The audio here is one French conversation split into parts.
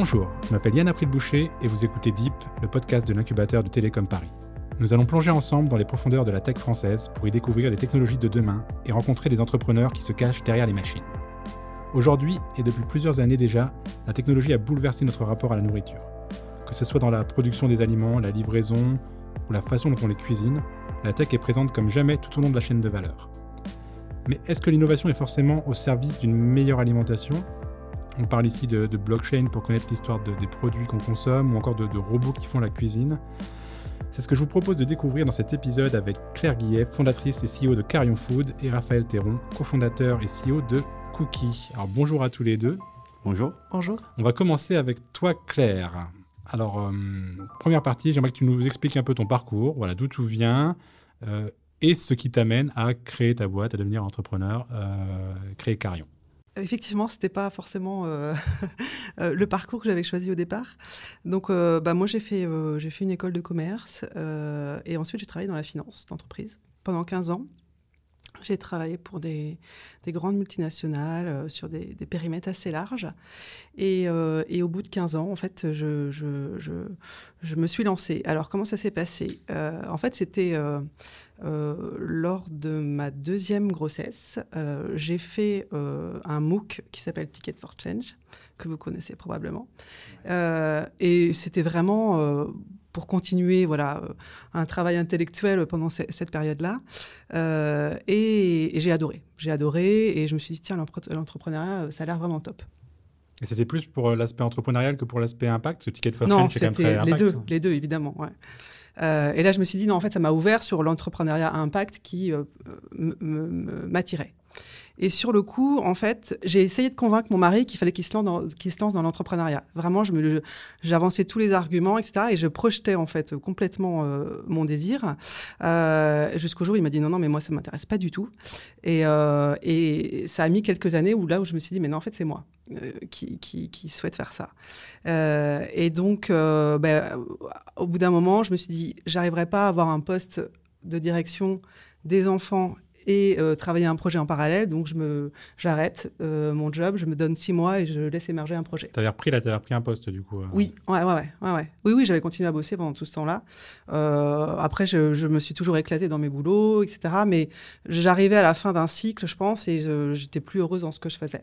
Bonjour, je m'appelle Yann April-Boucher et vous écoutez Deep, le podcast de l'incubateur de Télécom Paris. Nous allons plonger ensemble dans les profondeurs de la tech française pour y découvrir les technologies de demain et rencontrer les entrepreneurs qui se cachent derrière les machines. Aujourd'hui, et depuis plusieurs années déjà, la technologie a bouleversé notre rapport à la nourriture. Que ce soit dans la production des aliments, la livraison ou la façon dont on les cuisine, la tech est présente comme jamais tout au long de la chaîne de valeur. Mais est-ce que l'innovation est forcément au service d'une meilleure alimentation? On parle ici de, blockchain pour connaître l'histoire des produits qu'on consomme ou encore de, de robots qui font la cuisine. C'est ce que je vous propose de découvrir dans cet épisode avec Claire Guillet, fondatrice et CEO de Carion Food, et Raphaël Théron, cofondateur et CEO de Cookie. Alors bonjour à tous les deux. Bonjour. Bonjour. On va commencer avec toi Claire. Alors, euh, première partie, j'aimerais que tu nous expliques un peu ton parcours, voilà, d'où tu viens euh, et ce qui t'amène à créer ta boîte, à devenir entrepreneur, euh, créer Carion. Effectivement, ce n'était pas forcément le parcours que j'avais choisi au départ. Donc, bah, moi, j'ai fait, j'ai fait une école de commerce et ensuite j'ai travaillé dans la finance d'entreprise pendant 15 ans. J'ai travaillé pour des, grandes multinationales euh, sur des, périmètres assez larges. Euh, et, au bout de 15 ans, en fait, je, je, me suis lancée. Alors, comment ça s'est passé? Euh, En fait, c'était lors de ma deuxième grossesse. J'ai fait un MOOC qui s'appelle Ticket for Change, que vous connaissez probablement. et c'était vraiment pour continuer voilà, euh, un travail intellectuel pendant cette période-là. Euh, et, j'ai adoré. J'ai adoré et je me suis dit, tiens, l'entrepreneuriat, euh, ça a l'air vraiment top. Et c'était plus pour l'aspect entrepreneurial que pour l'aspect impact Ce ticket non, c'est quand même très les deux, les deux, évidemment. Ouais. et là, je me suis dit, non, en fait, ça m'a ouvert sur l'entrepreneuriat impact qui m'attirait. Et sur le coup, en fait, j'ai essayé de convaincre mon mari qu'il fallait qu'il se lance dans, l'entrepreneuriat. Vraiment, je j'avançais tous les arguments, etc. Et je projetais en fait complètement euh, mon désir. Euh, jusqu'au jour où il m'a dit non, non, mais moi ça m'intéresse pas du tout. Et, euh, et, ça a mis quelques années où là où je me suis dit mais non, en fait c'est moi. Qui, souhaite faire ça. et donc, ben, au bout d'un moment, je me suis dit, j'arriverai pas à avoir un poste de direction des enfants et euh, travailler un projet en parallèle. Donc, je me, j'arrête euh, mon job, je me donne six mois et je laisse émerger un projet. Tu avais repris, là, repris un poste, du coup euh. Oui, ouais, ouais, ouais, ouais, Oui, oui, j'avais continué à bosser pendant tout ce temps-là. après, je, je, me suis toujours éclatée dans mes boulots, etc. Mais j'arrivais à la fin d'un cycle, je pense, et j'étais plus heureuse dans ce que je faisais.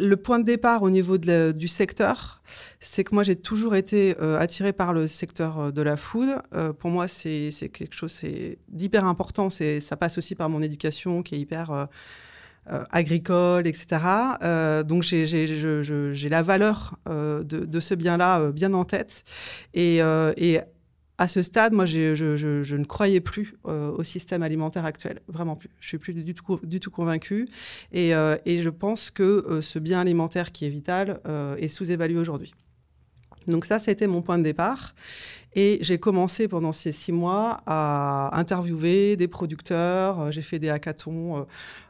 Euh, le point de départ au niveau du secteur, c'est que moi j'ai toujours été euh, attirée par le secteur euh, de la food. Euh, pour moi, c'est quelque chose d'hyper important. Ça passe aussi par mon éducation qui est hyper agricole, etc. donc j'ai la valeur de, ce bien-là bien en tête. Et à ce stade, moi, je, ne croyais plus euh, au système alimentaire actuel, vraiment plus. Je suis plus du tout, convaincue, et, euh, je pense que euh, ce bien alimentaire qui est vital est sous-évalué aujourd'hui. Donc ça, c'était mon point de départ. Et j'ai commencé pendant ces six mois à interviewer des producteurs. J'ai fait des hackathons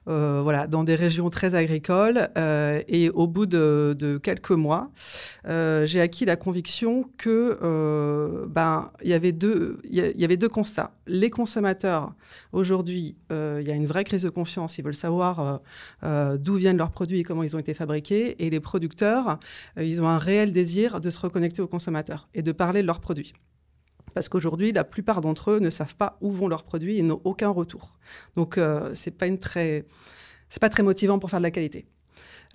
euh, voilà, dans des régions très agricoles. Euh, et au bout de, quelques mois, euh, j'ai acquis la conviction que ben y, avait deux constats. Les consommateurs aujourd'hui, il y a une vraie crise de confiance. Ils veulent savoir d'où viennent leurs produits et comment ils ont été fabriqués. Et les producteurs, ils ont un réel désir de se reconnecter aux consommateurs et de parler de leurs produits. Parce qu'aujourd'hui, la plupart d'entre eux ne savent pas où vont leurs produits et n'ont aucun retour. Donc, euh, c'est pas très, pas très motivant pour faire de la qualité.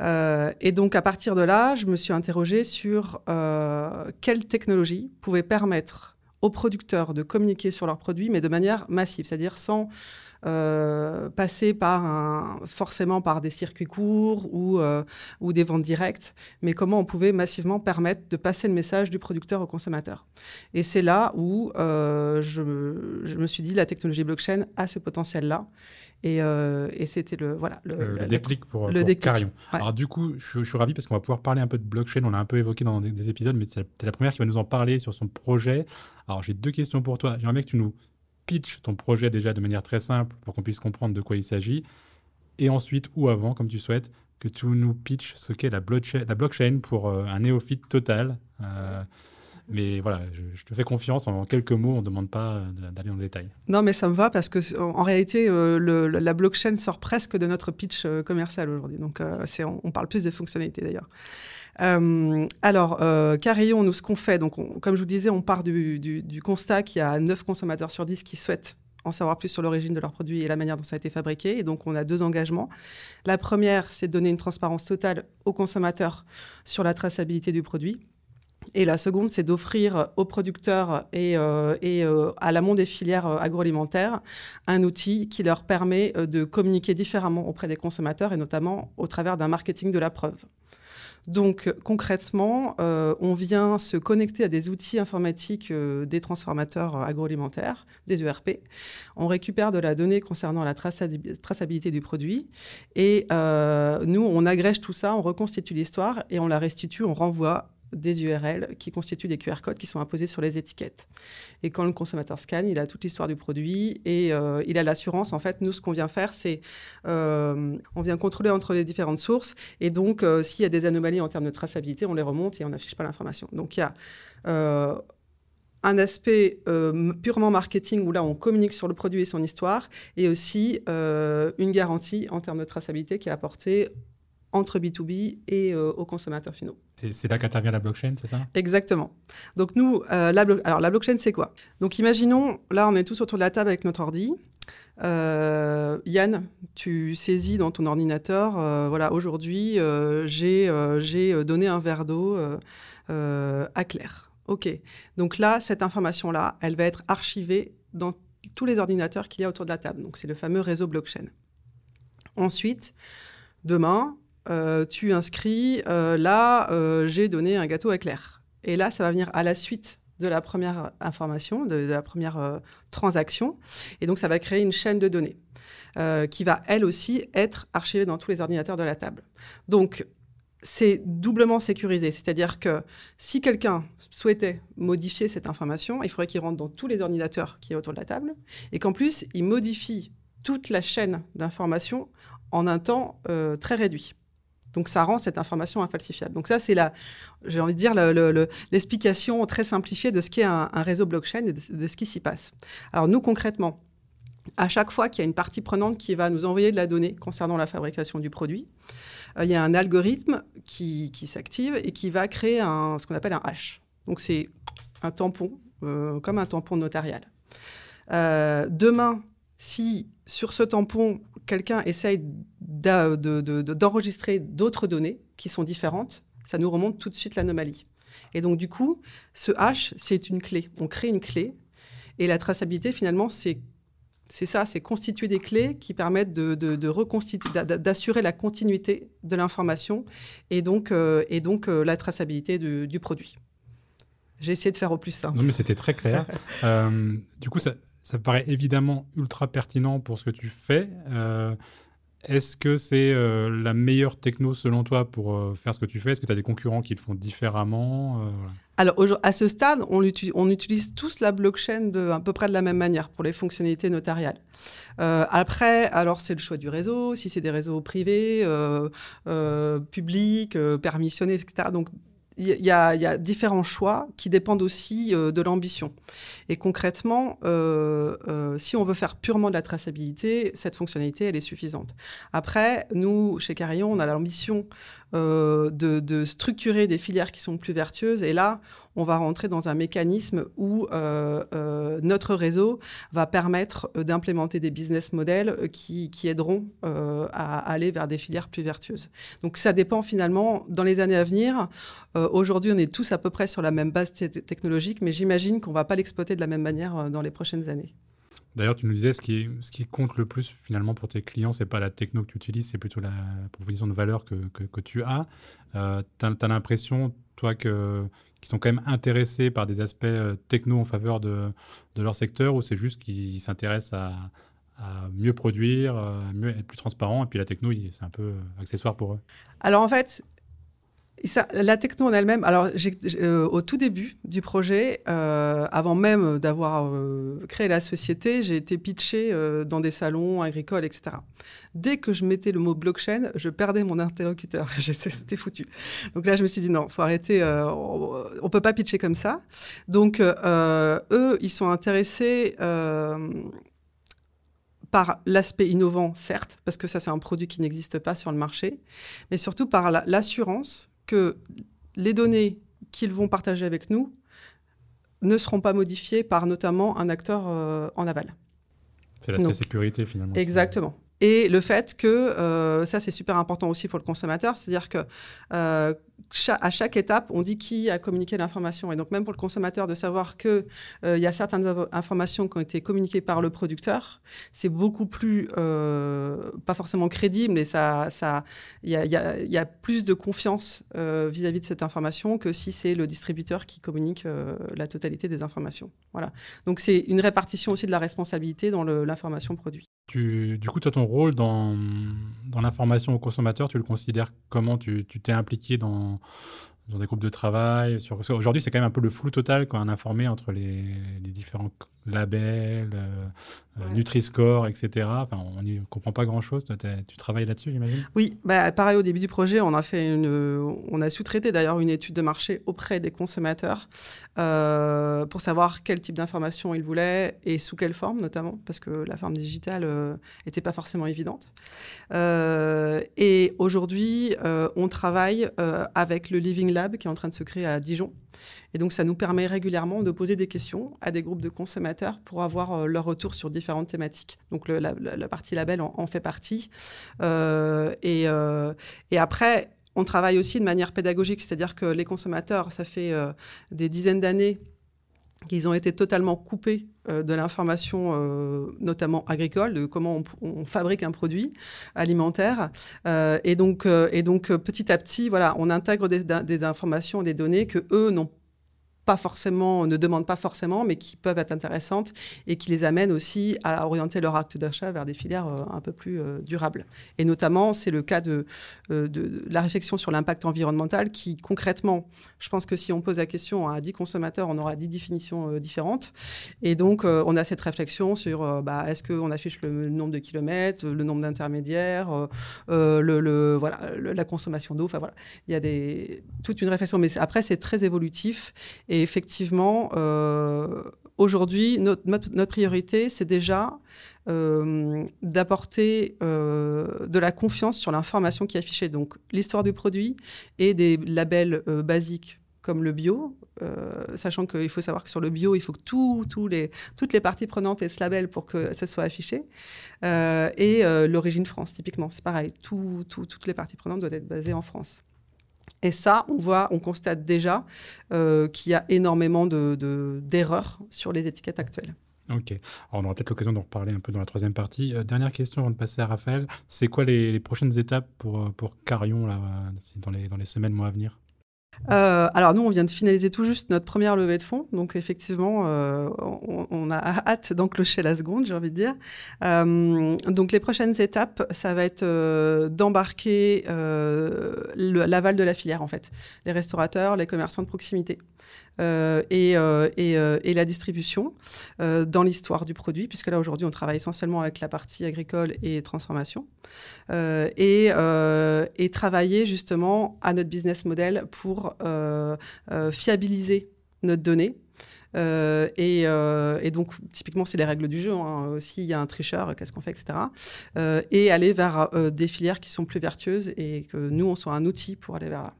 Euh, et donc, à partir de là, je me suis interrogée sur euh, quelle technologie pouvait permettre aux producteurs de communiquer sur leurs produits, mais de manière massive, c'est-à-dire sans euh, passer par un, forcément par des circuits courts ou, euh, ou des ventes directes, mais comment on pouvait massivement permettre de passer le message du producteur au consommateur. Et c'est là où euh, je, je, me suis dit la technologie blockchain a ce potentiel-là. Et, et c'était le, voilà, le, déclic pour, le Carion. Alors du coup, je, suis ravi parce qu'on va pouvoir parler un peu de blockchain. On l'a un peu évoqué dans des, des épisodes, mais c'est la première qui va nous en parler sur son projet. Alors j'ai deux questions pour toi. J'aimerais que tu nous pitch ton projet déjà de manière très simple pour qu'on puisse comprendre de quoi il s'agit. Et ensuite, ou avant, comme tu souhaites, que tu nous pitches ce qu'est la, blockchain pour euh, un néophyte total. Euh, mais voilà, je, te fais confiance. En quelques mots, on ne demande pas euh, d'aller en détail. Non, mais ça me va parce que en, réalité, le, la blockchain sort presque de notre pitch commercial aujourd'hui. Donc, on, parle plus des fonctionnalités d'ailleurs. alors, Carillon, nous, ce qu'on fait, donc, comme je vous disais, on part du, du constat qu'il y a 9 consommateurs sur 10 qui souhaitent en savoir plus sur l'origine de leurs produits et la manière dont ça a été fabriqué. Et donc, on a deux engagements. La première, c'est de donner une transparence totale aux consommateurs sur la traçabilité du produit. Et la seconde, c'est d'offrir aux producteurs et, euh, euh, à l'amont des filières euh, agroalimentaires un outil qui leur permet de communiquer différemment auprès des consommateurs et notamment au travers d'un marketing de la preuve. Donc concrètement, on vient se connecter à des outils informatiques des transformateurs agroalimentaires, des ERP. On récupère de la donnée concernant la traçabilité du produit et nous, on agrège tout ça, on reconstitue l'histoire et on la restitue, on renvoie des URL qui constituent des QR codes qui sont imposés sur les étiquettes. Et quand le consommateur scanne, il a toute l'histoire du produit et euh, il a l'assurance. En fait, nous, ce qu'on vient faire, c'est euh, on vient contrôler entre les différentes sources. Et donc, euh, s'il y a des anomalies en termes de traçabilité, on les remonte et on n'affiche pas l'information. Donc, il y a un aspect purement marketing où là, on communique sur le produit et son histoire, et aussi une garantie en termes de traçabilité qui est apportée entre B2B et aux consommateurs finaux. C'est là qu'intervient la blockchain, c'est ça? Exactement. Donc nous, euh, la, alors la blockchain, c'est quoi? Donc imaginons, là, on est tous autour de la table avec notre ordi. Euh, Yann, tu saisis dans ton ordinateur, euh, voilà, aujourd'hui, j'ai donné un verre d'eau à Claire. OK. Donc là, cette information-là, elle va être archivée dans tous les ordinateurs qu'il y a autour de la table. Donc c'est le fameux réseau blockchain. Ensuite, demain, euh, tu inscris, euh, là, euh, j'ai donné un gâteau à Claire. Et là, ça va venir à la suite de la première information, de, la première transaction. Et donc, ça va créer une chaîne de données qui va, elle aussi, être archivée dans tous les ordinateurs de la table. Donc, c'est doublement sécurisé. C'est-à-dire que si quelqu'un souhaitait modifier cette information, il faudrait qu'il rentre dans tous les ordinateurs qui est autour de la table et qu'en plus, il modifie toute la chaîne d'informations en un temps très réduit. Donc ça rend cette information infalsifiable. Donc ça, c'est la, j'ai envie de dire, l'explication très simplifiée de ce qu'est un, réseau blockchain et de, ce qui s'y passe. Alors nous, concrètement, à chaque fois qu'il y a une partie prenante qui va nous envoyer de la donnée concernant la fabrication du produit, euh, il y a un algorithme qui, s'active et qui va créer un, ce qu'on appelle un hash. Donc c'est un tampon, euh, comme un tampon notarial. Euh, demain, si sur ce tampon, quelqu'un essaye d'enregistrer d'autres données qui sont différentes, ça nous remonte tout de suite l'anomalie. Et donc, du coup, ce hash, c'est une clé. On crée une clé. Et la traçabilité, finalement, c'est c'est ça, c'est constituer des clés qui permettent de, d'assurer la continuité de l'information et donc, euh, et donc euh, la traçabilité du produit. J'ai essayé de faire au plus simple. Non, mais c'était très clair. Euh, du coup, ça, ça me paraît évidemment ultra pertinent pour ce que tu fais. Euh, est-ce que c'est euh, la meilleure techno selon toi pour euh, faire ce que tu fais? Est-ce que tu as des concurrents qui le font différemment? Alors, à ce stade, on, on, utilise tous la blockchain de, à peu près de la même manière pour les fonctionnalités notariales. après, alors c'est le choix du réseau, si c'est des réseaux privés, publics, permissionnés, etc. Donc, il y, a différents choix qui dépendent aussi de l'ambition. Et concrètement, euh, euh, si on veut faire purement de la traçabilité, cette fonctionnalité, elle est suffisante. Après, nous, chez Carillon, on a l'ambition de, de, structurer des filières qui sont plus vertueuses. Et là, on va rentrer dans un mécanisme où euh, euh, notre réseau va permettre euh, d'implémenter des business models qui, aideront à aller vers des filières plus vertueuses. Donc ça dépend finalement dans les années à venir. Aujourd'hui, on est tous à peu près sur la même base technologique, mais j'imagine qu'on ne va pas l'exploiter de la même manière dans les prochaines années. D'ailleurs, tu nous disais, ce qui, ce qui compte le plus finalement pour tes clients, c'est pas la techno que tu utilises, c'est plutôt la proposition de valeur que, que, tu as. tu as l'impression, toi, que, qui sont quand même intéressés par des aspects euh, techno en faveur de, de leur secteur ou c'est juste qu'ils s'intéressent à, à, mieux produire, à euh, mieux être plus transparent et puis la techno, c'est un peu euh, accessoire pour eux? Alors en fait, la techno en elle-même, alors euh, au tout début du projet, euh, avant même d'avoir euh, créé la société, j'ai été pitché dans des salons agricoles, etc. Dès que je mettais le mot blockchain, je perdais mon interlocuteur. C'était foutu. Donc là, je me suis dit non, faut arrêter. on, ne peut pas pitcher comme ça. Donc eux, ils sont intéressés par l'aspect innovant, certes, parce que ça, c'est un produit qui n'existe pas sur le marché, mais surtout par l'assurance que les données qu'ils vont partager avec nous ne seront pas modifiées par notamment un acteur en aval. C'est l'aspect sécurité finalement. Exactement. Et le fait que, euh, ça c'est super important aussi pour le consommateur, c'est-à-dire que euh, à chaque étape, on dit qui a communiqué l'information. Et donc même pour le consommateur de savoir qu'il euh, y a certaines informations qui ont été communiquées par le producteur, c'est beaucoup plus, pas forcément crédible, mais il ça, ça, y, a, y, a, plus de confiance vis-à-vis -vis de cette information que si c'est le distributeur qui communique la totalité des informations. Voilà. Donc c'est une répartition aussi de la responsabilité dans l'information produit. Tu, du coup, toi, ton rôle dans l'information au consommateur, tu le considères comment? Tu t'es impliqué dans, dans des groupes de travail sur... Aujourd'hui, c'est quand même un peu le flou total quand on informé entre les, les différents labels, euh, euh, Nutri-Score, etc. Enfin, on n'y comprend pas grand-chose. Tu travailles là-dessus, j'imagine? Oui, bah, pareil, au début du projet, on a, fait une, on a sous-traité d'ailleurs une étude de marché auprès des consommateurs euh, pour savoir quel type d'information ils voulaient et sous quelle forme, notamment, parce que la forme digitale n'était pas forcément évidente. et aujourd'hui, on travaille avec le Living Lab qui est en train de se créer à Dijon. Et donc, ça nous permet régulièrement de poser des questions à des groupes de consommateurs pour avoir euh, leur retour sur différentes thématiques. Donc, la, partie label en, fait partie. Euh, euh, et, après, on travaille aussi de manière pédagogique, c'est-à-dire que les consommateurs, ça fait des dizaines d'années qu'ils ont été totalement coupés de l'information, notamment agricole, de comment on, fabrique un produit alimentaire. et, donc, et donc, petit à petit, voilà, on intègre des, des informations, des données que eux n'ont pas forcément, ne demandent pas forcément, mais qui peuvent être intéressantes et qui les amènent aussi à orienter leur acte d'achat vers des filières euh, un peu plus euh, durables. Et notamment, c'est le cas de, euh, de, la réflexion sur l'impact environnemental qui, concrètement, je pense que si on pose la question à 10 consommateurs, on aura 10 définitions différentes. Et donc, on a cette réflexion sur bah, est-ce qu'on affiche le, nombre de kilomètres, le nombre d'intermédiaires, le, voilà, la consommation d'eau. Enfin, voilà. Il y a des, toute une réflexion. Mais après, c'est très évolutif. Et effectivement, euh, aujourd'hui, notre, priorité, c'est déjà euh, d'apporter euh, de la confiance sur l'information qui est affichée. Donc, l'histoire du produit et des labels basiques comme le bio, sachant qu'il faut savoir que sur le bio, il faut que toutes les parties prenantes aient ce label pour que ce soit affiché. et l'origine France, typiquement, c'est pareil. toutes les parties prenantes doivent être basées en France. Et ça, on voit, on constate déjà euh, qu'il y a énormément d'erreurs sur les étiquettes actuelles. Ok. On aura peut-être l'occasion d'en reparler un peu dans la troisième partie. Euh, dernière question avant de passer à Raphaël. C'est quoi les, prochaines étapes pour, pour Carion dans, les, dans les semaines, mois à venir? Euh, alors nous, on vient de finaliser tout juste notre première levée de fonds, donc effectivement, euh, on, a hâte d'enclencher la seconde, j'ai envie de dire. Euh, donc les prochaines étapes, ça va être d'embarquer l'aval de la filière en fait, les restaurateurs, les commerçants de proximité. Euh, et, euh, euh, et, la distribution dans l'histoire du produit, puisque là aujourd'hui on travaille essentiellement avec la partie agricole et transformation, et, travailler justement à notre business model pour fiabiliser notre donnée. et, et, donc, typiquement, c'est les règles du jeu. Hein. S'il y a un tricheur, qu'est-ce qu'on fait, etc. et aller vers des filières qui sont plus vertueuses et que nous, on soit un outil pour aller vers là.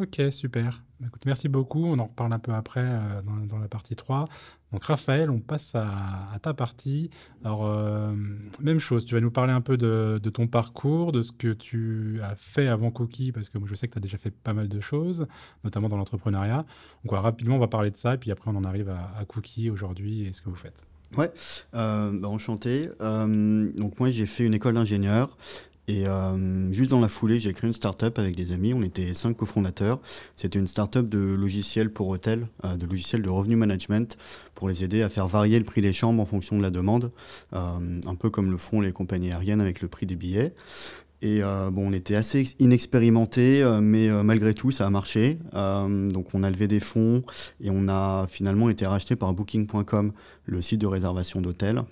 Ok, super. Bah, merci beaucoup. On en reparle un peu après euh, dans, la partie 3. Donc Raphaël, on passe à, ta partie. Alors, euh, même chose, tu vas nous parler un peu de, ton parcours, de ce que tu as fait avant Cookie, parce que je sais que tu as déjà fait pas mal de choses, notamment dans l'entrepreneuriat. Donc rapidement, on va parler de ça, et puis après, on en arrive à, Cookie aujourd'hui et ce que vous faites. Ouais, euh, bah, enchanté. donc moi, j'ai fait une école d'ingénieur. Et euh, juste dans la foulée, j'ai créé une start-up avec des amis. On était cinq cofondateurs. C'était une start-up de logiciels pour hôtels, euh, de logiciels de revenu management pour les aider à faire varier le prix des chambres en fonction de la demande, euh, un peu comme le font les compagnies aériennes avec le prix des billets. Et bon, on était assez inexpérimentés, mais malgré tout, ça a marché. donc, on a levé des fonds et on a finalement été racheté par Booking.com, le site de réservation d'hôtels.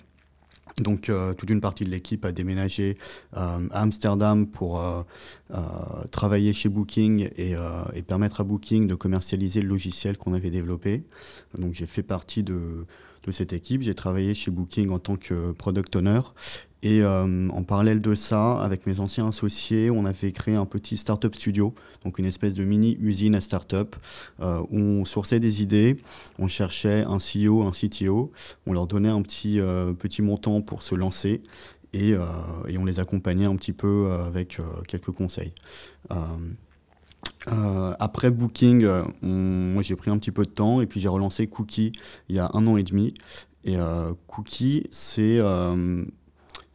Donc euh, toute une partie de l'équipe a déménagé euh, à Amsterdam pour euh, travailler chez Booking et, permettre à Booking de commercialiser le logiciel qu'on avait développé. Donc j'ai fait partie de, de cette équipe. J'ai travaillé chez Booking en tant que product owner Et euh, en parallèle de ça, avec mes anciens associés, on avait créé un petit startup studio, donc une espèce de mini usine à startup, euh, où on sourçait des idées, on cherchait un CEO, un CTO, on leur donnait un petit, euh, petit montant pour se lancer. Et, et, on les accompagnait un petit peu avec quelques conseils. après Booking, moi j'ai pris un petit peu de temps et puis j'ai relancé Cookie il y a un an et demi. Et Cookie, c'est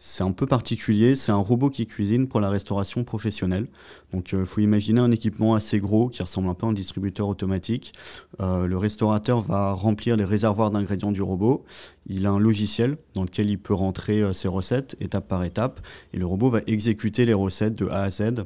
c'est un peu particulier, c'est un robot qui cuisine pour la restauration professionnelle. Donc il euh, faut imaginer un équipement assez gros qui ressemble un peu à un distributeur automatique. Euh, le restaurateur va remplir les réservoirs d'ingrédients du robot. Il a un logiciel dans lequel il peut rentrer euh, ses recettes étape par étape et le robot va exécuter les recettes de A à Z.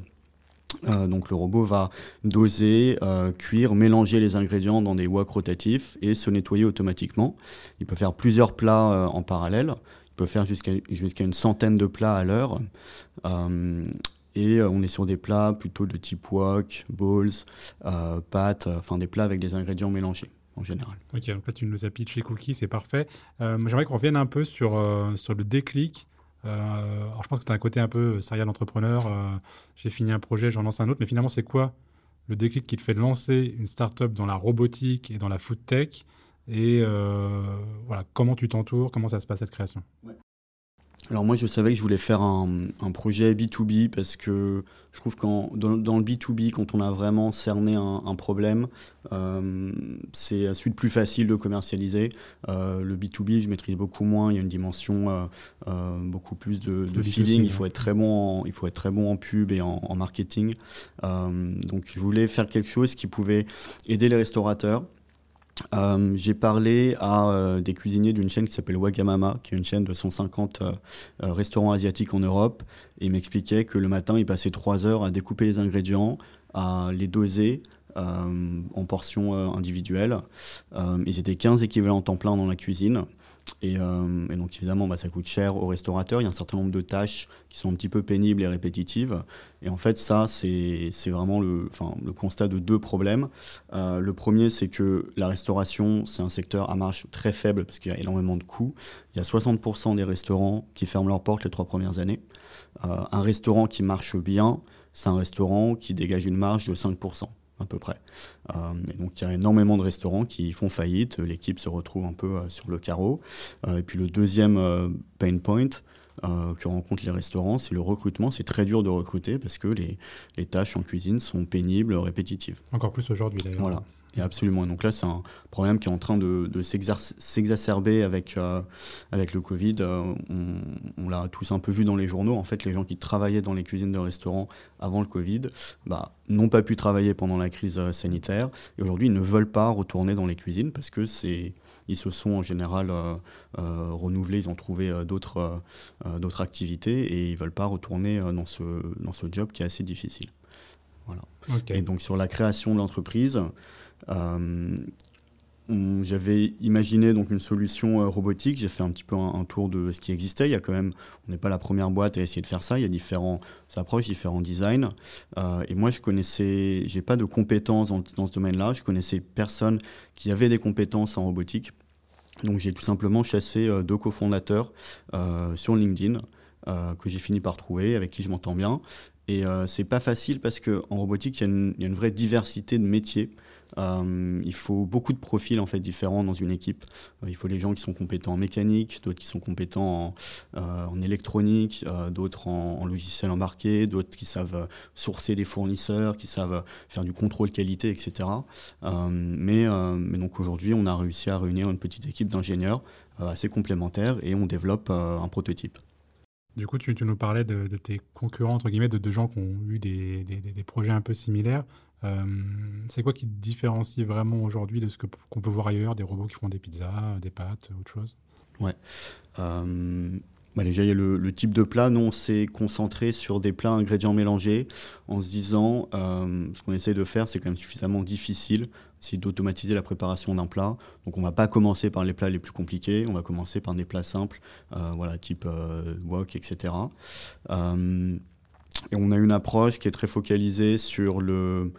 donc le robot va doser, cuire, mélanger les ingrédients dans des wok rotatifs et se nettoyer automatiquement. Il peut faire plusieurs plats en parallèle peut faire jusqu'à jusqu'à une centaine de plats à l'heure. Euh, et euh, on est sur des plats plutôt de type wok, bowls, euh, pâtes, enfin des plats avec des ingrédients mélangés en général. Ok, donc là tu nous as pitché Cookie, c'est parfait. J'aimerais qu'on revienne un peu sur, sur le déclic. alors je pense que tu as un côté un peu serial entrepreneur. J'ai fini un projet, j'en lance un autre, mais finalement c'est quoi le déclic qui te fait lancer une startup dans la robotique et dans la food tech? Et euh, voilà, comment tu t'entoures, comment ça se passe cette création? Alors moi je savais que je voulais faire un, projet B2B parce que je trouve que dans, le B2B, quand on a vraiment cerné un, problème, euh, c'est à suite plus facile de commercialiser. Euh, le B2B, je maîtrise beaucoup moins, il y a une dimension beaucoup plus de, feeling, il faut, être très bon en, il faut être très bon en pub et en marketing. donc je voulais faire quelque chose qui pouvait aider les restaurateurs euh, j'ai parlé à euh, des cuisiniers d'une chaîne qui s'appelle Wagamama, qui est une chaîne de 150 euh, restaurants asiatiques en Europe, et ils m'expliquaient que le matin, ils passaient 3 heures à découper les ingrédients, à les doser en portions individuelles. ils étaient 15 équivalents temps plein dans la cuisine. Euh, et, donc évidemment, bah, ça coûte cher aux restaurateurs. Il y a un certain nombre de tâches qui sont un petit peu pénibles et répétitives. Et en fait, ça, c'est vraiment le, le constat de deux problèmes. Euh, le premier, c'est que la restauration, c'est un secteur à marge très faible parce qu'il y a énormément de coûts. Il y a 60% des restaurants qui ferment leurs portes les trois premières années. Euh, un restaurant qui marche bien, c'est un restaurant qui dégage une marge de 5% à peu près. Euh, et donc il y a énormément de restaurants qui font faillite, l'équipe se retrouve un peu euh, sur le carreau. Euh, et puis le deuxième pain point que rencontrent les restaurants, c'est le recrutement. C'est très dur de recruter parce que les, les, tâches en cuisine sont pénibles, répétitives. Encore plus aujourd'hui d'ailleurs. Voilà. Et absolument. Donc là, c'est un problème qui est en train de, de s'exacerber avec, euh, avec le Covid. Euh, on, l'a tous un peu vu dans les journaux. En fait, les gens qui travaillaient dans les cuisines de restaurants avant le Covid bah, n'ont pas pu travailler pendant la crise euh, sanitaire. Et aujourd'hui, ils ne veulent pas retourner dans les cuisines parce que c'est ils se sont en général renouvelés, ils ont trouvé d'autres d'autres activités et ils ne veulent pas retourner dans, ce, dans ce job qui est assez difficile. Voilà. Et donc sur la création de l'entreprise, j'avais imaginé donc une solution euh, robotique. J'ai fait un petit peu un, tour de ce qui existait. Il y a quand même, on n'est pas la première boîte à essayer de faire ça. Il y a différentes approches, différents designs. Euh, et moi, je connaissais, j'ai pas de compétences dans, ce domaine-là. Je connaissais personne qui avait des compétences en robotique. Donc, j'ai tout simplement chassé deux cofondateurs sur LinkedIn. que j'ai fini par trouver, avec qui je m'entends bien. Et c'est pas facile parce qu'en robotique, il y, a une vraie diversité de métiers. Euh, il faut beaucoup de profils en fait différents dans une équipe. Euh, il faut les gens qui sont compétents en mécanique, d'autres qui sont compétents en, euh, électronique, d'autres en, logiciel embarqué, d'autres qui savent sourcer des fournisseurs, qui savent faire du contrôle qualité, etc. mais, donc aujourd'hui, on a réussi à réunir une petite équipe d'ingénieurs assez complémentaires et on développe un prototype. Du coup, tu, nous parlais de, tes concurrents, entre guillemets, de, gens qui ont eu des projets un peu similaires. Euh, c'est quoi qui te différencie vraiment aujourd'hui de ce qu'on peut voir ailleurs, des robots qui font des pizzas, des pâtes, autre chose? Ouais. Euh, bah déjà, il y a le, type de plat. Nous, on s'est concentré sur des plats ingrédients mélangés en se disant euh, ce qu'on essaie de faire, c'est quand même suffisamment difficile, c'est d'automatiser la préparation d'un plat. Donc, on va pas commencer par les plats les plus compliqués, on va commencer par des plats simples, voilà, type wok, etc. Et on a une approche qui est très focalisée sur le,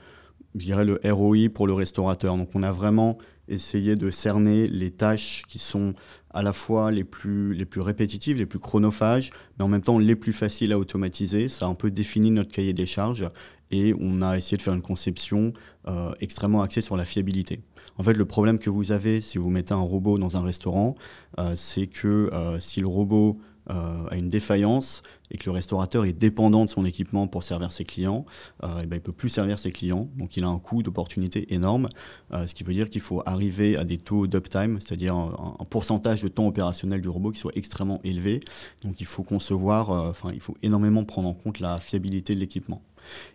je dirais le ROI pour le restaurateur. Donc on a vraiment essayer de cerner les tâches qui sont à la fois les plus, les plus répétitives, les plus chronophages, mais en même temps les plus faciles à automatiser. Ça a un peu défini notre cahier des charges et on a essayé de faire une conception euh, extrêmement axée sur la fiabilité. En fait, le problème que vous avez si vous mettez un robot dans un restaurant, euh, c'est que euh, si le robot a une défaillance et que le restaurateur est dépendant de son équipement pour servir ses clients, et ben, il ne peut plus servir ses clients. Donc il a un coût d'opportunité énorme, ce qui veut dire qu'il faut arriver à des taux d'uptime, c'est-à-dire un, pourcentage de temps opérationnel du robot qui soit extrêmement élevé. Donc il faut concevoir, enfin il faut énormément prendre en compte la fiabilité de l'équipement.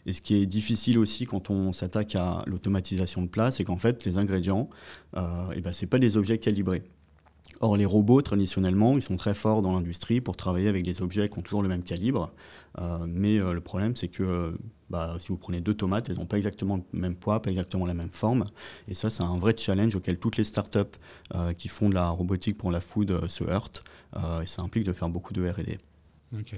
Et ce qui est difficile aussi quand on s'attaque à l'automatisation de place, c'est qu'en fait, les ingrédients, euh, eh ben, ce n'est pas des objets calibrés. Or, les robots, traditionnellement, ils sont très forts dans l'industrie pour travailler avec des objets qui ont toujours le même calibre. Euh, mais euh, le problème, c'est que bah, si vous prenez deux tomates, elles n'ont pas exactement le même poids, pas exactement la même forme. Et ça, c'est un vrai challenge auquel toutes les startups qui font de la robotique pour la food se heurtent. et ça implique de faire beaucoup de RD. Ok.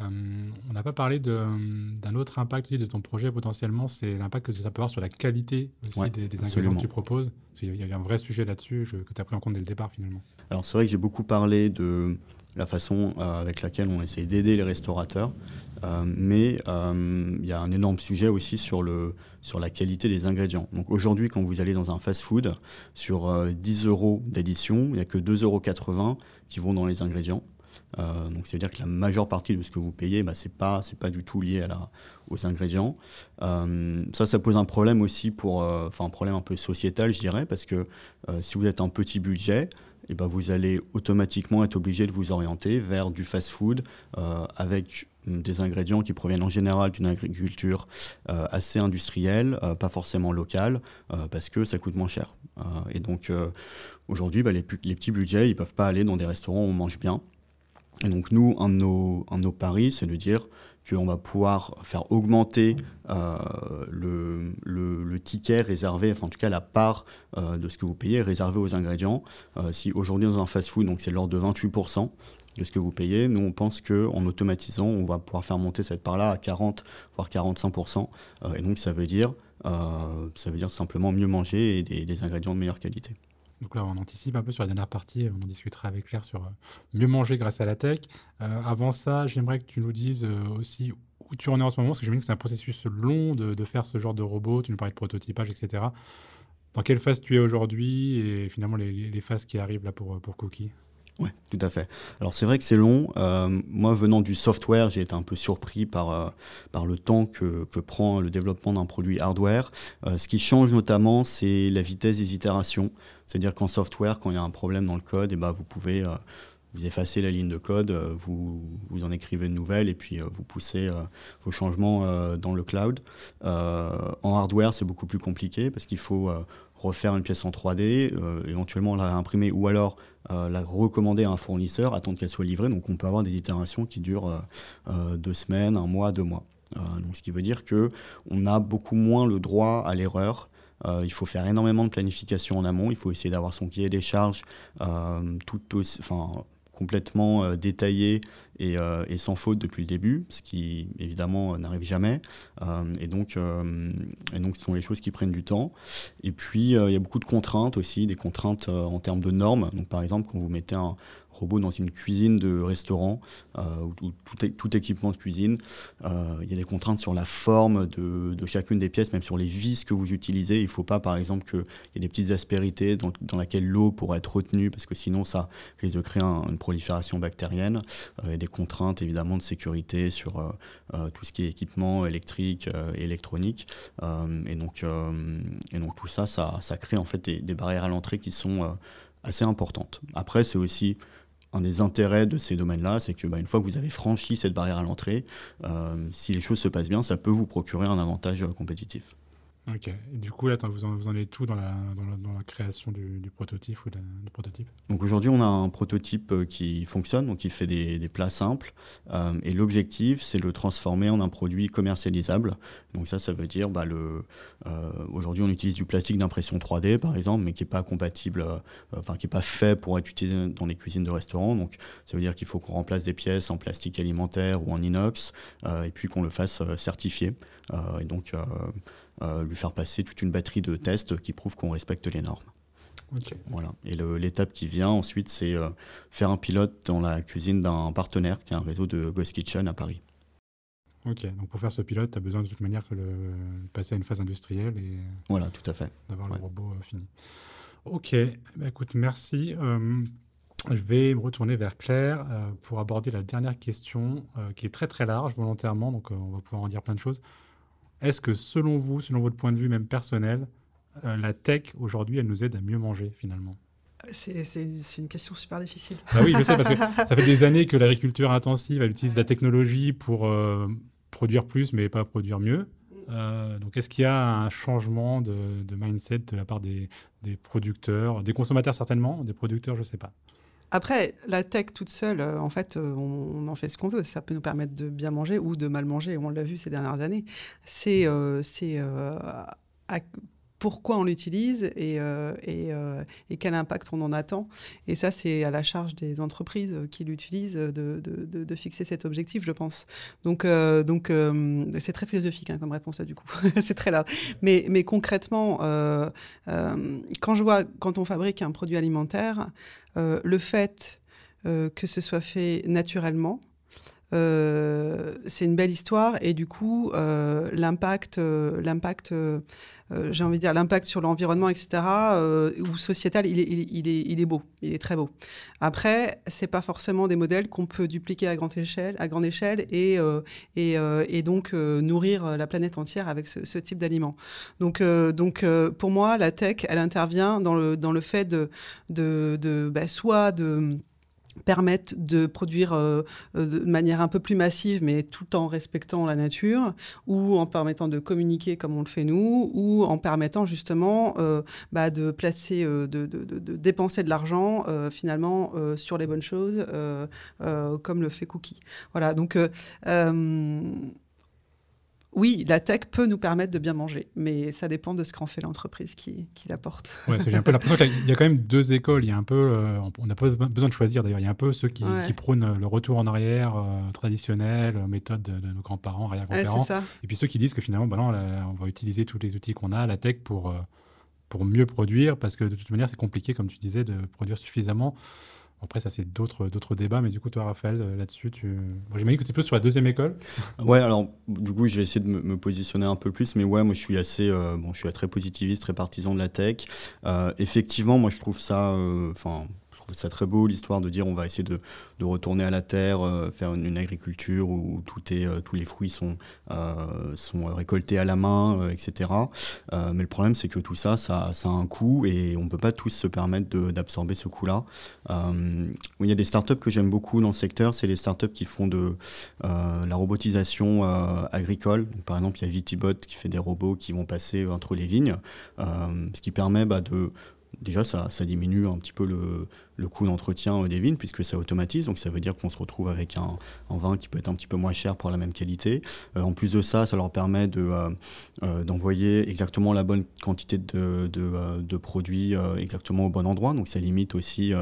Euh, on n'a pas parlé d'un autre impact aussi de ton projet potentiellement, c'est l'impact que ça peut avoir sur la qualité aussi des, ingrédients que tu proposes. Il y a un vrai sujet là-dessus que tu as pris en compte dès le départ finalement. Alors c'est vrai que j'ai beaucoup parlé de la façon euh, avec laquelle on essaie d'aider les restaurateurs, euh, mais il y a un énorme sujet aussi sur, le, sur la qualité des ingrédients. Donc aujourd'hui, quand vous allez dans un fast-food, sur 10 euros d'édition, il n'y a que 2,80 euros qui vont dans les ingrédients. Euh, donc, ça veut dire que la majeure partie de ce que vous payez, bah, ce n'est pas, pas du tout lié aux ingrédients. Euh, ça, ça pose un problème aussi pour, euh, enfin un problème un peu sociétal, je dirais, parce que si vous êtes un petit budget, et eh ben, vous allez automatiquement être obligé de vous orienter vers du fast-food avec des ingrédients qui proviennent en général d'une agriculture assez industrielle, pas forcément locale, parce que ça coûte moins cher. et donc aujourd'hui, bah, les, les, petits budgets, ils peuvent pas aller dans des restaurants où on mange bien. Et donc nous, un de nos, paris, c'est de dire qu'on va pouvoir faire augmenter euh, le, ticket réservé, enfin en tout cas la part euh, de ce que vous payez réservé aux ingrédients. Euh, si aujourd'hui dans un fast-food, donc c'est l'ordre de 28% de ce que vous payez, nous on pense qu'en automatisant, on va pouvoir faire monter cette part-là à 40 voire 45%. et donc ça veut dire ça veut dire simplement mieux manger et des ingrédients de meilleure qualité. Donc là, on anticipe un peu sur la dernière partie, on en discutera avec Claire sur euh, mieux manger grâce à la tech. Euh, avant ça, j'aimerais que tu nous dises euh, aussi où tu en es en ce moment, parce que j'imagine que c'est un processus long de, faire ce genre de robot, tu nous parlais de prototypage, etc. Dans quelle phase tu es aujourd'hui et finalement les, phases qui arrivent là pour, pour Cookie? Oui, tout à fait. Alors c'est vrai que c'est long. Moi, venant du software, j'ai été un peu surpris par, par le temps que, que, prend le développement d'un produit hardware. Ce qui change notamment, c'est la vitesse des itérations. C'est-à-dire qu'en software, quand il y a un problème dans le code, eh ben, vous pouvez vous effacez la ligne de code, vous, vous en écrivez une nouvelle et puis vous poussez vos changements dans le cloud. en hardware, c'est beaucoup plus compliqué parce qu'il faut refaire une pièce en 3D, éventuellement la réimprimer ou alors euh, la recommander à un fournisseur, attendre qu'elle soit livrée. Donc on peut avoir des itérations qui durent euh, euh, deux semaines, un mois, deux mois. ce qui veut dire que on a beaucoup moins le droit à l'erreur. Il faut faire énormément de planification en amont. Il faut essayer d'avoir son cahier des charges tout aussi, enfin, complètement euh, détaillé euh, et, sans faute depuis le début, ce qui évidemment n'arrive jamais. Euh, et, donc, et donc, ce sont les choses qui prennent du temps. Et puis, il y a beaucoup de contraintes aussi, des contraintes en termes de normes. Donc, par exemple, quand vous mettez un, robot dans une cuisine de restaurant euh, ou, tout, équipement de cuisine. Euh, il y a des contraintes sur la forme de, chacune des pièces, même sur les vis que vous utilisez. Il ne faut pas, par exemple, qu'il y ait des petites aspérités dans, dans laquelle l'eau pourrait être retenue, parce que sinon, ça risque de créer une prolifération bactérienne. Euh, il y a des contraintes, évidemment, de sécurité sur tout ce qui est équipement électrique et électronique. et, donc, tout ça, ça, crée en fait des barrières à l'entrée qui sont assez importantes. Après, c'est aussi un des intérêts de ces domaines-là, c'est que bah, fois que vous avez franchi cette barrière à l'entrée, euh, si les choses se passent bien, ça peut vous procurer un avantage euh, compétitif. Ok. du coup, là, vous en, vous êtes tout dans la, création du, prototype Donc aujourd'hui, on a un prototype euh, qui fonctionne, donc qui fait des, plats simples. Euh, et l'objectif, c'est de le transformer en un produit commercialisable. Donc ça, ça veut dire, bah, euh, aujourd'hui, on utilise du plastique d'impression 3D, par exemple, mais qui n'est pas compatible, qui n'est pas fait pour être utilisé dans les cuisines de restaurants. Donc ça veut dire qu'il faut qu'on remplace des pièces en plastique alimentaire ou en inox, et puis qu'on le fasse certifier. et donc lui faire passer toute une batterie de tests qui prouvent qu'on respecte les normes. Voilà. Et l'étape qui vient ensuite, c'est faire un pilote dans la cuisine d'un partenaire qui a un réseau de Ghost Kitchen à Paris. Ok, donc pour faire ce pilote, tu as besoin de toute manière de passer à une phase industrielle et voilà, tout à fait. d'avoir le robot euh, fini. Ok, bah, écoute, merci. Euh, je vais me retourner vers Claire euh, pour aborder la dernière question qui est très très large volontairement, donc on va pouvoir en dire plein de choses. Est-ce que selon vous, selon votre point de vue même personnel, la tech aujourd'hui, elle nous aide à mieux manger finalement? C'est une question super difficile. Bah oui, je sais, parce que ça fait des années que l'agriculture intensive, elle utilise la technologie pour produire plus, mais pas produire mieux. Euh, donc, est-ce qu'il y a un changement de, mindset de la part des, producteurs, des consommateurs certainement, des producteurs, je ne sais pas. Après, la tech toute seule, euh, en fait, euh, on, en fait ce qu'on veut. Ça peut nous permettre de bien manger ou de mal manger. On l'a vu ces dernières années. C'est pourquoi on l'utilise et, euh, euh, et, quel impact on en attend. Et ça, c'est à la charge des entreprises qui l'utilisent de, fixer cet objectif, je pense. Donc, euh, c'est très philosophique hein, comme réponse là, du coup. c'est très large. Mais, mais concrètement, quand je vois, quand on fabrique un produit alimentaire, le fait que ce soit fait naturellement, c'est une belle histoire et du coup l'impact l'impact euh, j'ai envie de dire, l'impact sur l'environnement, etc., euh, ou sociétal, il est, beau, il est très beau. Après, c'est pas forcément des modèles qu'on peut dupliquer à grande échelle, à grande échelle et, euh, et, et, donc nourrir la planète entière avec ce, type d'aliments. Donc, donc pour moi, la tech, elle intervient dans le, dans le fait de, de, de bah, soit de permettent de produire euh, euh, de manière un peu plus massive, mais tout en respectant la nature, ou en permettant de communiquer comme on le fait nous, ou en permettant justement euh, bah, de placer, de, dépenser de l'argent finalement sur les bonnes choses, comme le fait Cookie. Voilà, donc oui, la tech peut nous permettre de bien manger, mais ça dépend de ce qu'en fait l'entreprise qui, qui l'apporte. Ouais, j'ai un peu l'impression qu'il y a quand même deux écoles. Il y a un peu, euh, on n'a pas besoin de choisir d'ailleurs. Il y a un peu ceux qui, prônent le retour en arrière euh, traditionnel, euh, méthode de, nos grands-parents, arrière-grands-parents. et puis ceux qui disent que finalement, bah non, on va utiliser tous les outils qu'on a, la tech, pour, pour mieux produire, parce que de toute manière, c'est compliqué, comme tu disais, de produire suffisamment. Après, ça, c'est d'autres, débats, mais du coup, toi, Raphaël, euh, là-dessus, tu... Bon, j'imagine que tu es plus sur la deuxième école. Ouais, alors, du coup, je vais essayer de me, positionner un peu plus, mais ouais, moi, je suis assez, euh, bon, je suis très positiviste, très partisan de la tech. Euh, effectivement, moi, je trouve ça, enfin, trouve ça très beau, l'histoire de dire on va essayer de, de retourner à la terre, euh, faire une, agriculture où tout est, euh, tous les fruits sont, euh, sont récoltés à la main, etc. mais le problème, c'est que tout ça, ça, ça, a un coût et on ne peut pas tous se permettre d'absorber ce coût-là. il y a des startups que j'aime beaucoup dans le secteur, c'est les startups qui font de la robotisation agricole. par exemple, il y a Vitibot qui fait des robots qui vont passer entre les vignes, ce qui permet bah, de déjà, ça, diminue un petit peu le, coût d'entretien des vignes puisque ça automatise. Donc, ça veut dire qu'on se retrouve avec un, vin qui peut être un petit peu moins cher pour la même qualité. Euh, en plus de ça, ça leur permet euh, euh, d'envoyer exactement la bonne quantité de, produits exactement au bon endroit. Donc, ça limite aussi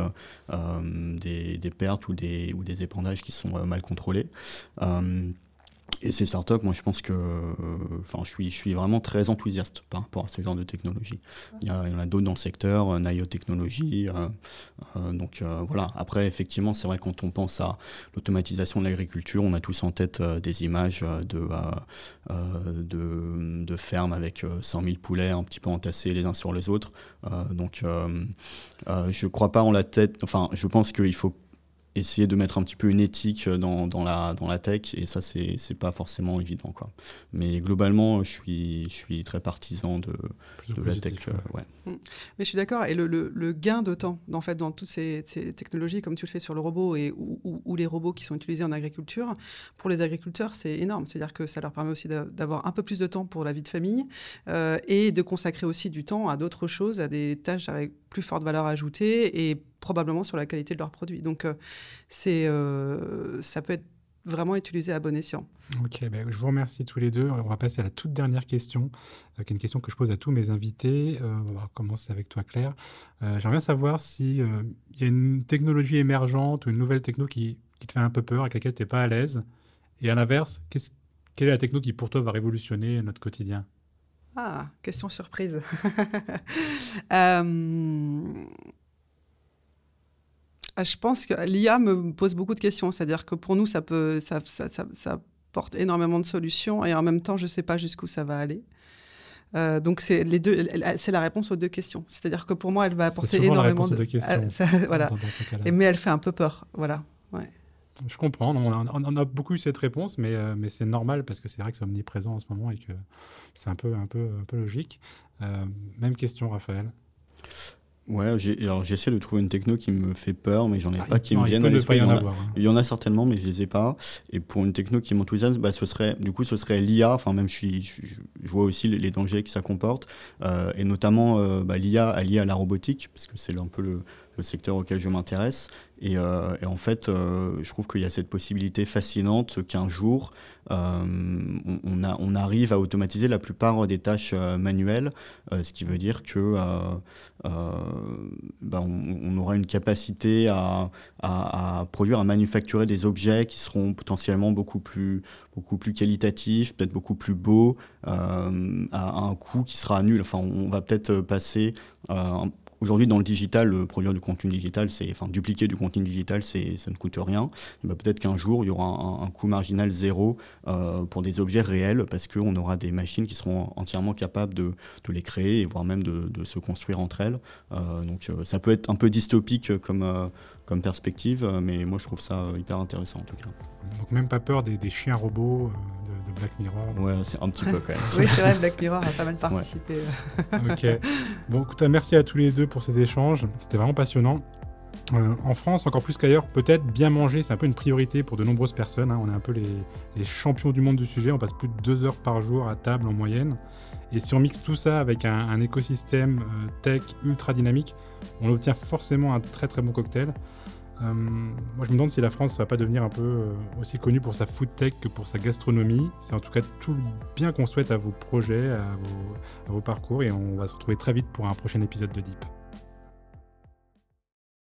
des, pertes ou des, ou des épandages qui sont mal contrôlés. Et ces startups, moi, je pense que, enfin, je suis, vraiment très enthousiaste par rapport à ce genre de technologie. Il y, a, en a d'autres dans le secteur, euh, Nayo Technologies. Euh, euh, donc voilà. Après, effectivement, c'est vrai quand on pense à l'automatisation de l'agriculture, on a tous en tête des images de, de, de, fermes avec 100 000 poulets un petit peu entassés les uns sur les autres. donc, je ne crois pas en la tête. Enfin, je pense qu'il faut essayer de mettre un petit peu une éthique dans, dans, la, dans la tech, et ça, c'est, c'est pas forcément évident. Quoi. Mais globalement, je suis, je suis très partisan de, de la tech. Ouais. Mm. Mais je suis d'accord, et le, le, gain de temps, en fait, dans toutes ces, ces, technologies, comme tu le fais sur le robot, et, ou, ou, les robots qui sont utilisés en agriculture, pour les agriculteurs, c'est énorme. C'est-à-dire que ça leur permet aussi d'avoir un peu plus de temps pour la vie de famille, euh, et de consacrer aussi du temps à d'autres choses, à des tâches avec plus forte valeur ajoutée, et probablement sur la qualité de leurs produits. Donc, euh, c'est, euh, ça peut être vraiment utilisé à bon escient. Ok, ben, je vous remercie tous les deux. On va passer à la toute dernière question, euh, qui est une question que je pose à tous mes invités. on va commencer avec toi, Claire. J'aimerais bien savoir s'il il y a une technologie émergente ou une nouvelle techno qui, qui te fait un peu peur, avec laquelle tu n'es pas à l'aise. Et à l'inverse, quelle est la techno qui pour toi va révolutionner notre quotidien? Ah, question surprise. Ah, je pense que l'IA me pose beaucoup de questions. C'est-à-dire que pour nous, ça, peut, ça, ça, ça, porte énormément de solutions et en même temps, je ne sais pas jusqu'où ça va aller. Euh, donc c'est les deux, c'est la réponse aux deux questions. C'est-à-dire que pour moi, elle va apporter énormément de... questions. voilà. mais elle fait un peu peur. Voilà. Ouais. Je comprends. On a, on a, beaucoup eu cette réponse, mais, euh, mais c'est normal parce que c'est vrai que c'est omniprésent en ce moment et que c'est un peu, un peu, un peu logique. Euh, même question, Raphaël. Ouais, alors j'essaie de trouver une techno qui me fait peur, mais j'en ai ah, pas qui me viennent à l'esprit. Il, hein. il, y en a certainement, mais je les ai pas. Et pour une techno qui m'enthousiasme, bah, ce serait, du coup, ce serait l'IA. Enfin, même je, suis, je, vois aussi les, dangers que ça comporte, euh, et notamment euh, bah, l'IA alliée à la robotique, parce que c'est un peu le, le secteur auquel je m'intéresse. Et, euh, en fait, euh, je trouve qu'il y a cette possibilité fascinante qu'un jour, euh, on, arrive à automatiser la plupart des tâches manuelles, ce qui veut dire que ben on, aura une capacité à, produire, à manufacturer des objets qui seront potentiellement beaucoup plus, beaucoup plus qualitatifs, peut-être beaucoup plus beaux, à, un coût qui sera nul. Enfin, on va peut-être passer Aujourd'hui, dans le digital, euh, produire du contenu digital, c'est, enfin, dupliquer du contenu digital, c'est, ça ne coûte rien. Bah, peut-être qu'un jour, il y aura un, coût marginal zéro euh, pour des objets réels, parce qu'on aura des machines qui seront entièrement capables de, les créer, voire même de, de se construire entre elles. Euh, donc, ça peut être un peu dystopique comme, comme perspective, euh, mais moi je trouve ça euh, hyper intéressant en tout cas. Donc même pas peur des, chiens robots euh, de, Black Mirror Ouais, c'est un petit peu quand même. oui, c'est vrai, Black Mirror a pas mal participé. ok. Bon, écoute, merci à tous les deux pour ces échanges. C'était vraiment passionnant. En France, encore plus qu'ailleurs, peut-être bien manger, c'est un peu une priorité pour de nombreuses personnes. Hein. On est un peu les, champions du monde du sujet. On passe plus de deux heures par jour à table en moyenne. Et si on mixe tout ça avec un, écosystème tech ultra dynamique, on obtient forcément un très très bon cocktail. Euh, moi, je me demande si la France ne va pas devenir un peu euh, aussi connue pour sa food tech que pour sa gastronomie. C'est en tout cas tout le bien qu'on souhaite à vos projets, à vos parcours, et on va se retrouver très vite pour un prochain épisode de Deep.